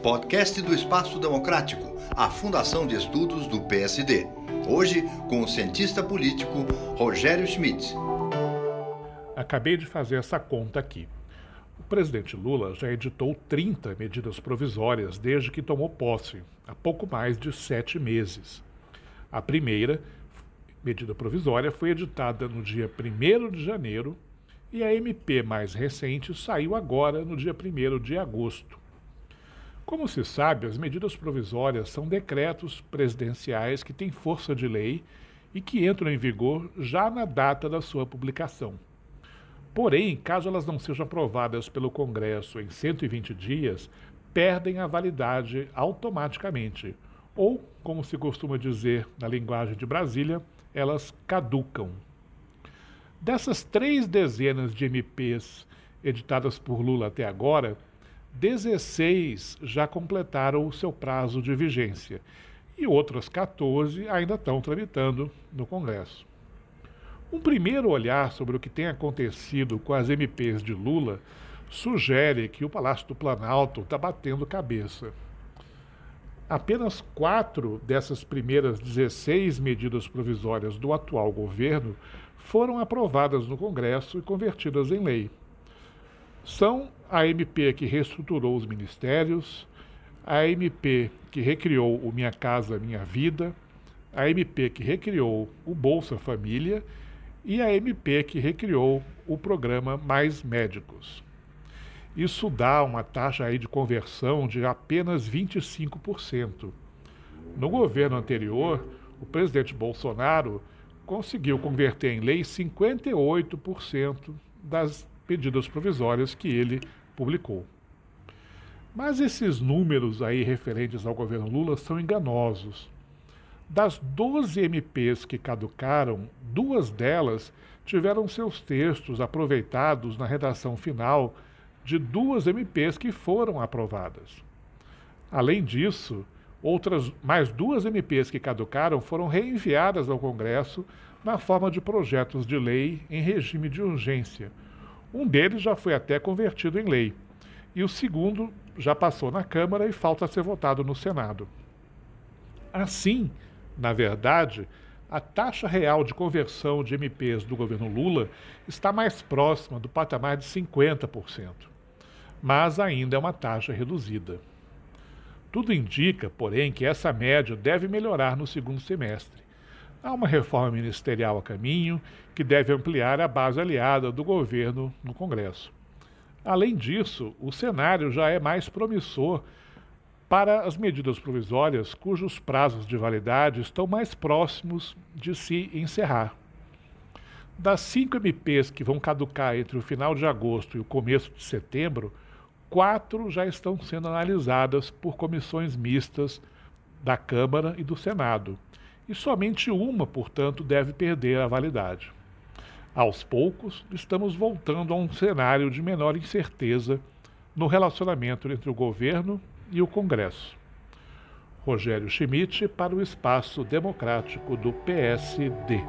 Podcast do Espaço Democrático, a Fundação de Estudos do PSD. Hoje, com o cientista político Rogério Schmidt. Acabei de fazer essa conta aqui. O presidente Lula já editou 30 medidas provisórias desde que tomou posse, há pouco mais de sete meses. A primeira medida provisória foi editada no dia 1 de janeiro e a MP mais recente saiu agora no dia 1 de agosto. Como se sabe, as medidas provisórias são decretos presidenciais que têm força de lei e que entram em vigor já na data da sua publicação. Porém, caso elas não sejam aprovadas pelo Congresso em 120 dias, perdem a validade automaticamente, ou, como se costuma dizer na linguagem de Brasília, elas caducam. Dessas três dezenas de MPs editadas por Lula até agora, 16 já completaram o seu prazo de vigência e outras 14 ainda estão tramitando no Congresso. Um primeiro olhar sobre o que tem acontecido com as MPs de Lula sugere que o Palácio do Planalto está batendo cabeça. Apenas quatro dessas primeiras 16 medidas provisórias do atual governo foram aprovadas no Congresso e convertidas em lei. São a MP que reestruturou os ministérios, a MP que recriou o Minha Casa Minha Vida, a MP que recriou o Bolsa Família e a MP que recriou o programa Mais Médicos. Isso dá uma taxa aí de conversão de apenas 25%. No governo anterior, o presidente Bolsonaro conseguiu converter em lei 58% das medidas provisórias que ele publicou. Mas esses números aí referentes ao governo Lula são enganosos. Das 12 MPs que caducaram, duas delas tiveram seus textos aproveitados na redação final de duas MPs que foram aprovadas. Além disso, outras mais duas MPs que caducaram foram reenviadas ao Congresso na forma de projetos de lei em regime de urgência. Um deles já foi até convertido em lei, e o segundo já passou na Câmara e falta ser votado no Senado. Assim, na verdade, a taxa real de conversão de MPs do governo Lula está mais próxima do patamar de 50% mas ainda é uma taxa reduzida. Tudo indica, porém, que essa média deve melhorar no segundo semestre. Há uma reforma ministerial a caminho que deve ampliar a base aliada do governo no Congresso. Além disso, o cenário já é mais promissor para as medidas provisórias cujos prazos de validade estão mais próximos de se encerrar. Das cinco MPs que vão caducar entre o final de agosto e o começo de setembro, quatro já estão sendo analisadas por comissões mistas da Câmara e do Senado, e somente uma, portanto, deve perder a validade. Aos poucos, estamos voltando a um cenário de menor incerteza no relacionamento entre o governo e o Congresso. Rogério Schmidt para o Espaço Democrático do PSD.